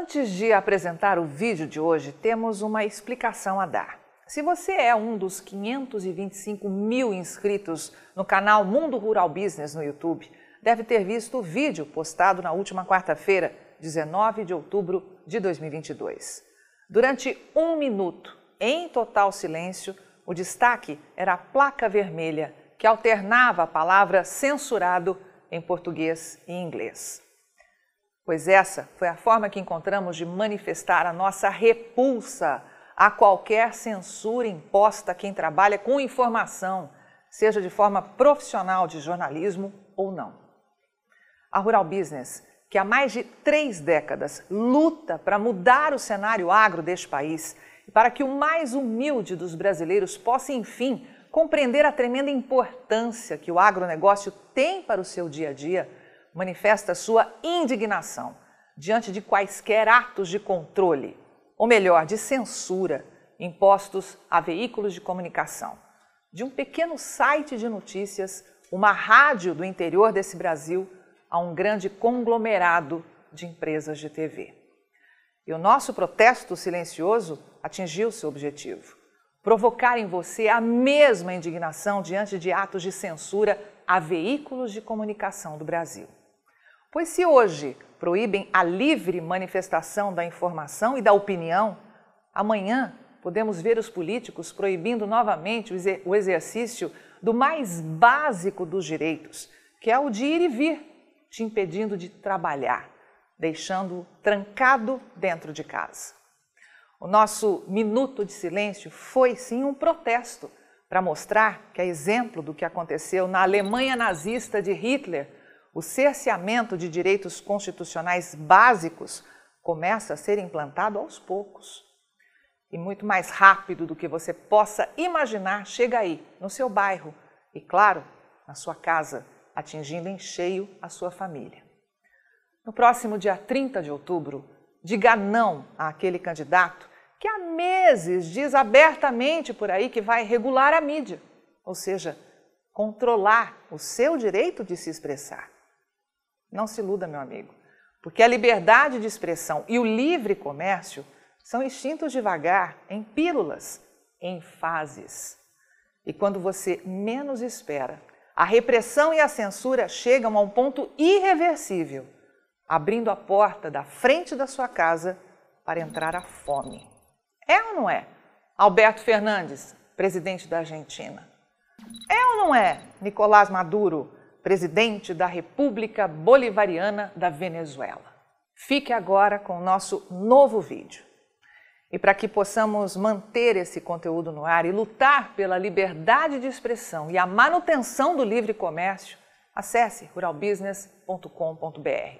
Antes de apresentar o vídeo de hoje, temos uma explicação a dar. Se você é um dos 525 mil inscritos no canal Mundo Rural Business no YouTube, deve ter visto o vídeo postado na última quarta-feira, 19 de outubro de 2022. Durante um minuto, em total silêncio, o destaque era a placa vermelha que alternava a palavra censurado em português e inglês. Pois essa foi a forma que encontramos de manifestar a nossa repulsa a qualquer censura imposta a quem trabalha com informação, seja de forma profissional de jornalismo ou não. A Rural Business, que há mais de três décadas luta para mudar o cenário agro deste país e para que o mais humilde dos brasileiros possa, enfim, compreender a tremenda importância que o agronegócio tem para o seu dia a dia, manifesta sua indignação diante de quaisquer atos de controle, ou melhor, de censura, impostos a veículos de comunicação. De um pequeno site de notícias, uma rádio do interior desse Brasil, a um grande conglomerado de empresas de TV. E o nosso protesto silencioso atingiu seu objetivo: provocar em você a mesma indignação diante de atos de censura a veículos de comunicação do Brasil. Pois se hoje proíbem a livre manifestação da informação e da opinião, amanhã podemos ver os políticos proibindo novamente o exercício do mais básico dos direitos, que é o de ir e vir, te impedindo de trabalhar, deixando-o trancado dentro de casa. O nosso minuto de silêncio foi sim um protesto para mostrar que, a exemplo do que aconteceu na Alemanha nazista de Hitler, o cerceamento de direitos constitucionais básicos começa a ser implantado aos poucos. E muito mais rápido do que você possa imaginar, chega aí, no seu bairro e, claro, na sua casa, atingindo em cheio a sua família. No próximo dia 30 de outubro, diga não àquele candidato que há meses diz abertamente por aí que vai regular a mídia, ou seja, controlar o seu direito de se expressar. Não se iluda, meu amigo, porque a liberdade de expressão e o livre comércio são extintos devagar, em pílulas, em fases. E quando você menos espera, a repressão e a censura chegam a um ponto irreversível, abrindo a porta da frente da sua casa para entrar a fome. É ou não é? Alberto Fernandes, presidente da Argentina. É ou não é Nicolás Maduro, presidente da República Bolivariana da Venezuela. Fique agora com o nosso novo vídeo. E para que possamos manter esse conteúdo no ar e lutar pela liberdade de expressão e a manutenção do livre comércio, acesse ruralbusiness.com.br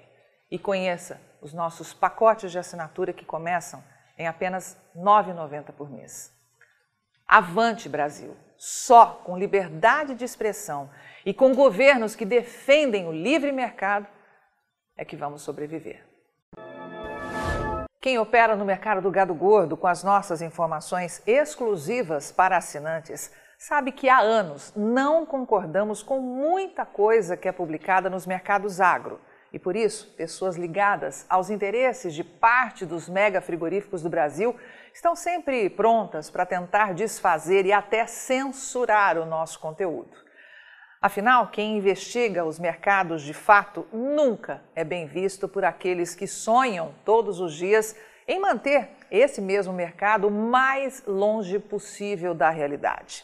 e conheça os nossos pacotes de assinatura que começam em apenas R$ 9,90 por mês. Avante, Brasil! Só com liberdade de expressão e com governos que defendem o livre mercado é que vamos sobreviver. Quem opera no mercado do gado gordo com as nossas informações exclusivas para assinantes sabe que há anos não concordamos com muita coisa que é publicada nos mercados agro. E por isso, pessoas ligadas aos interesses de parte dos mega frigoríficos do Brasil estão sempre prontas para tentar desfazer e até censurar o nosso conteúdo. Afinal, quem investiga os mercados de fato nunca é bem visto por aqueles que sonham todos os dias em manter esse mesmo mercado o mais longe possível da realidade.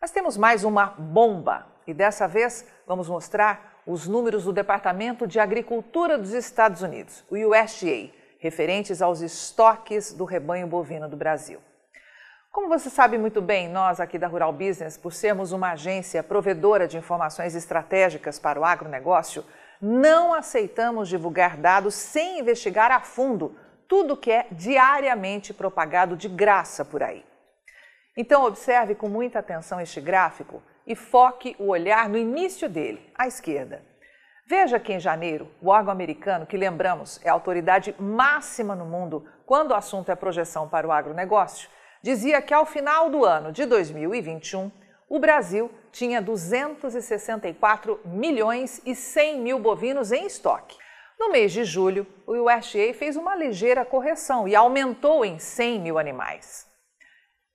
Mas temos mais uma bomba e dessa vez vamos mostrar os números do Departamento de Agricultura dos Estados Unidos, o USDA, referentes aos estoques do rebanho bovino do Brasil. Como você sabe muito bem, nós aqui da Rural Business, por sermos uma agência provedora de informações estratégicas para o agronegócio, não aceitamos divulgar dados sem investigar a fundo tudo que é diariamente propagado de graça por aí. Então, observe com muita atenção este gráfico e foque o olhar no início dele, à esquerda. Veja que em janeiro, o órgão americano, que lembramos é a autoridade máxima no mundo quando o assunto é projeção para o agronegócio, dizia que ao final do ano de 2021, o Brasil tinha 264 milhões e 100 mil bovinos em estoque. No mês de julho, o USDA fez uma ligeira correção e aumentou em 100 mil animais.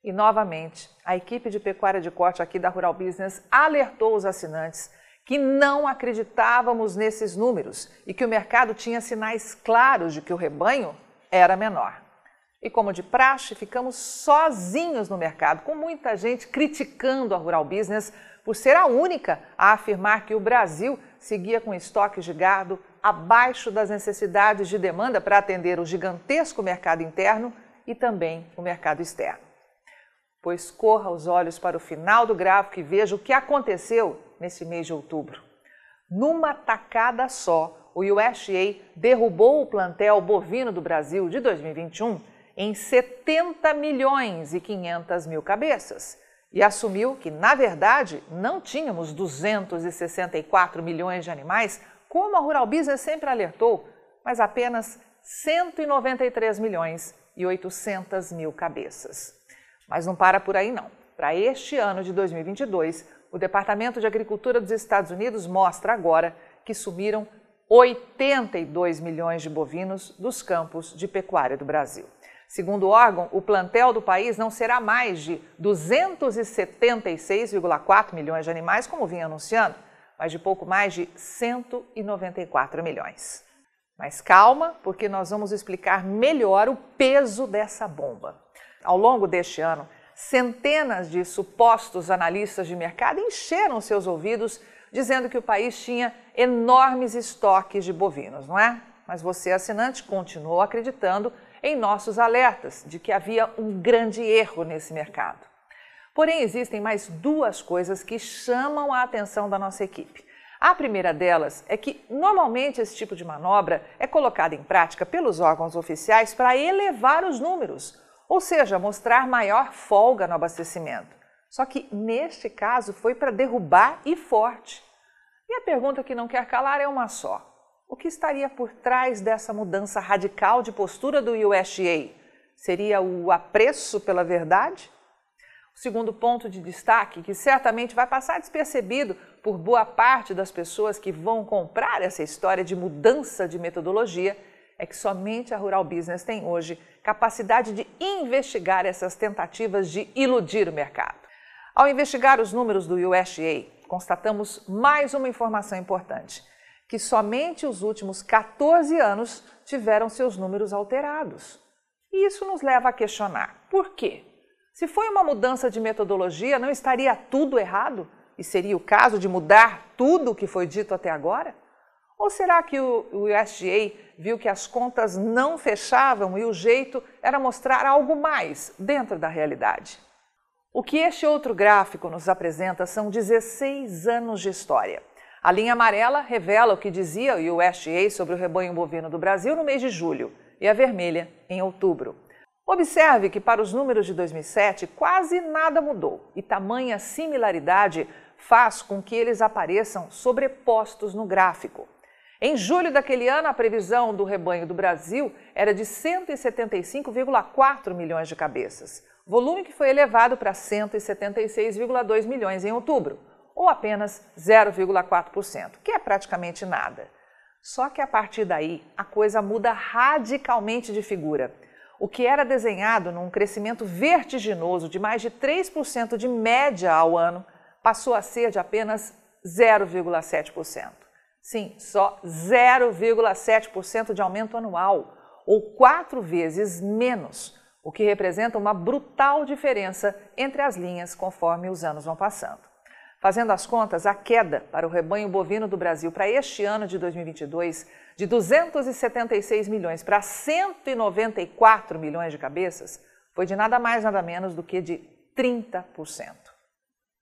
E novamente, a equipe de pecuária de corte aqui da Rural Business alertou os assinantes que não acreditávamos nesses números e que o mercado tinha sinais claros de que o rebanho era menor. E como de praxe, ficamos sozinhos no mercado, com muita gente criticando a Rural Business por ser a única a afirmar que o Brasil seguia com estoques de gado abaixo das necessidades de demanda para atender o gigantesco mercado interno e também o mercado externo. Pois corra os olhos para o final do gráfico e veja o que aconteceu nesse mês de outubro. Numa tacada só, o USDA derrubou o plantel bovino do Brasil de 2021 em 70 milhões e 500 mil cabeças e assumiu que, na verdade, não tínhamos 264 milhões de animais, como a Rural Business sempre alertou, mas apenas 193 milhões e 800 mil cabeças. Mas não para por aí não. Para este ano de 2022, o Departamento de Agricultura dos Estados Unidos mostra agora que sumiram 82 milhões de bovinos dos campos de pecuária do Brasil. Segundo o órgão, o plantel do país não será mais de 276,4 milhões de animais, como vinha anunciando, mas de pouco mais de 194 milhões. Mas calma, porque nós vamos explicar melhor o peso dessa bomba. Ao longo deste ano, centenas de supostos analistas de mercado encheram seus ouvidos dizendo que o país tinha enormes estoques de bovinos, não é? Mas você, assinante, continuou acreditando em nossos alertas de que havia um grande erro nesse mercado. Porém, existem mais duas coisas que chamam a atenção da nossa equipe. A primeira delas é que, normalmente, esse tipo de manobra é colocada em prática pelos órgãos oficiais para elevar os números, ou seja, mostrar maior folga no abastecimento. Só que, neste caso, foi para derrubar e forte. E a pergunta que não quer calar é uma só: o que estaria por trás dessa mudança radical de postura do USDA? Seria o apreço pela verdade? O segundo ponto de destaque, que certamente vai passar despercebido por boa parte das pessoas que vão comprar essa história de mudança de metodologia, é que somente a Rural Business tem hoje capacidade de investigar essas tentativas de iludir o mercado. Ao investigar os números do USDA, constatamos mais uma informação importante que somente os últimos 14 anos tiveram seus números alterados. E isso nos leva a questionar: por quê? Se foi uma mudança de metodologia, não estaria tudo errado? E seria o caso de mudar tudo o que foi dito até agora? Ou será que o USDA viu que as contas não fechavam e o jeito era mostrar algo mais dentro da realidade? O que este outro gráfico nos apresenta são 16 anos de história. A linha amarela revela o que dizia o USDA sobre o rebanho bovino do Brasil no mês de julho e a vermelha em outubro. Observe que para os números de 2007 quase nada mudou e tamanha similaridade faz com que eles apareçam sobrepostos no gráfico. Em julho daquele ano, a previsão do rebanho do Brasil era de 175,4 milhões de cabeças, volume que foi elevado para 176,2 milhões em outubro ou apenas 0,4%, que é praticamente nada. Só que a partir daí a coisa muda radicalmente de figura. O que era desenhado num crescimento vertiginoso de mais de 3% de média ao ano passou a ser de apenas 0,7%. Sim, só 0,7% de aumento anual, ou quatro vezes menos, o que representa uma brutal diferença entre as linhas conforme os anos vão passando. Fazendo as contas, a queda para o rebanho bovino do Brasil para este ano de 2022, de 276 milhões para 194 milhões de cabeças, foi de nada mais nada menos do que de 30%.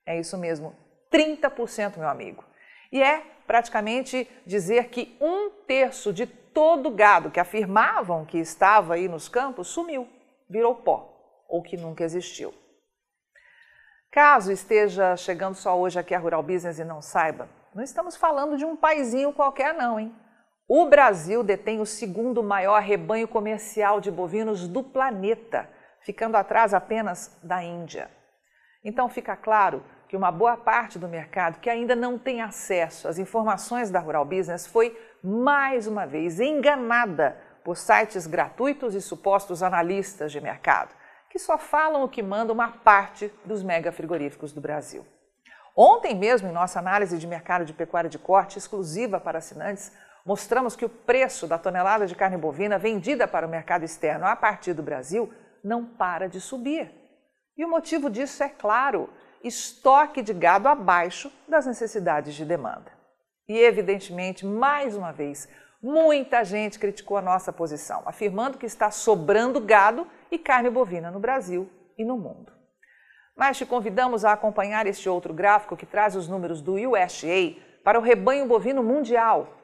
É isso mesmo, 30%, meu amigo. E é praticamente dizer que um terço de todo gado que afirmavam que estava aí nos campos sumiu, virou pó, ou que nunca existiu. Caso esteja chegando só hoje aqui a Rural Business e não saiba, não estamos falando de um paizinho qualquer não, hein? O Brasil detém o segundo maior rebanho comercial de bovinos do planeta, ficando atrás apenas da Índia. Então fica claro que uma boa parte do mercado que ainda não tem acesso às informações da Rural Business foi mais uma vez enganada por sites gratuitos e supostos analistas de mercado, que só falam o que manda uma parte dos mega frigoríficos do Brasil. Ontem mesmo, em nossa análise de mercado de pecuária de corte exclusiva para assinantes, mostramos que o preço da tonelada de carne bovina vendida para o mercado externo a partir do Brasil não para de subir. E o motivo disso é claro: estoque de gado abaixo das necessidades de demanda. E, evidentemente, mais uma vez, muita gente criticou a nossa posição, afirmando que está sobrando gado e carne bovina no Brasil e no mundo. Mas te convidamos a acompanhar este outro gráfico que traz os números do USDA para o rebanho bovino mundial.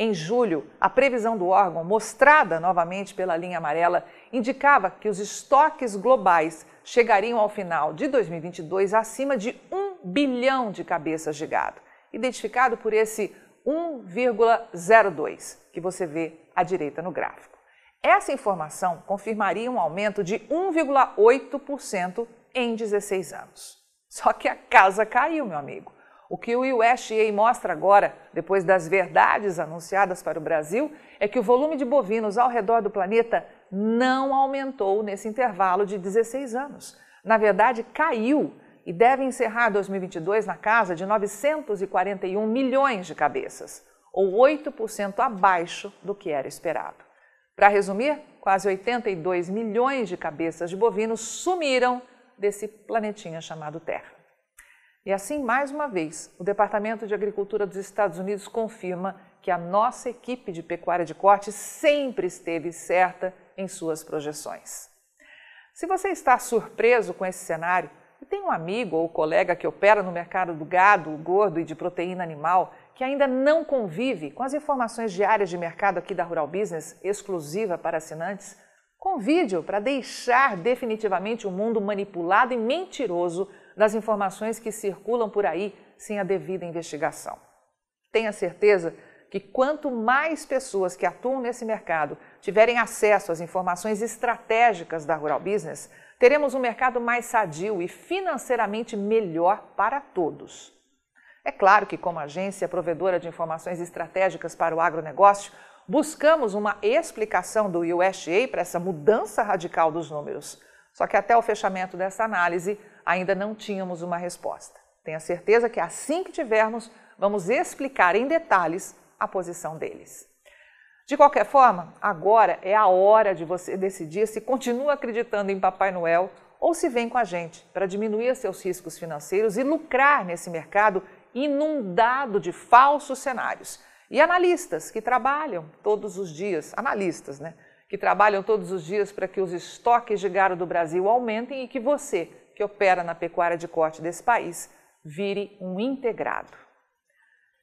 Em julho, a previsão do órgão, mostrada novamente pela linha amarela, indicava que os estoques globais chegariam ao final de 2022 acima de 1 bilhão de cabeças de gado, identificado por esse 1,02 que você vê à direita no gráfico. Essa informação confirmaria um aumento de 1,8% em 16 anos. Só que a casa caiu, meu amigo. O que o USDA mostra agora, depois das verdades anunciadas para o Brasil, é que o volume de bovinos ao redor do planeta não aumentou nesse intervalo de 16 anos. Na verdade, caiu e deve encerrar 2022 na casa de 941 milhões de cabeças, ou 8% abaixo do que era esperado. Para resumir, quase 82 milhões de cabeças de bovinos sumiram desse planetinha chamado Terra. E assim, mais uma vez, o Departamento de Agricultura dos Estados Unidos confirma que a nossa equipe de pecuária de corte sempre esteve certa em suas projeções. Se você está surpreso com esse cenário e tem um amigo ou colega que opera no mercado do gado, gordo e de proteína animal que ainda não convive com as informações diárias de mercado aqui da Rural Business, exclusiva para assinantes, convide-o para deixar definitivamente o mundo manipulado e mentiroso das informações que circulam por aí sem a devida investigação. Tenha certeza que quanto mais pessoas que atuam nesse mercado tiverem acesso às informações estratégicas da Rural Business, teremos um mercado mais sadio e financeiramente melhor para todos. É claro que, como agência provedora de informações estratégicas para o agronegócio, buscamos uma explicação do USDA para essa mudança radical dos números. Só que até o fechamento dessa análise, ainda não tínhamos uma resposta. Tenha certeza que assim que tivermos, vamos explicar em detalhes a posição deles. De qualquer forma, agora é a hora de você decidir se continua acreditando em Papai Noel ou se vem com a gente para diminuir seus riscos financeiros e lucrar nesse mercado inundado de falsos cenários. E analistas que trabalham todos os dias, analistas, né? Que trabalham todos os dias para que os estoques de gado do Brasil aumentem e que você, que opera na pecuária de corte desse país vire um integrado.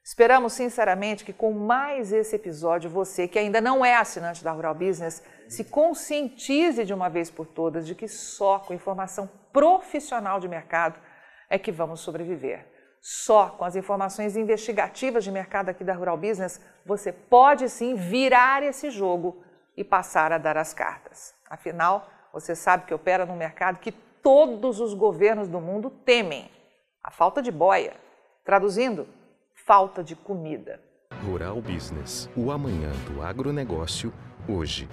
Esperamos sinceramente que com mais esse episódio você, que ainda não é assinante da Rural Business, se conscientize de uma vez por todas de que só com informação profissional de mercado é que vamos sobreviver. Só com as informações investigativas de mercado aqui da Rural Business você pode sim virar esse jogo e passar a dar as cartas. Afinal, você sabe que opera num mercado que todos os governos do mundo temem: a falta de boia. Traduzindo, falta de comida. Rural Business, o amanhã do agronegócio, hoje.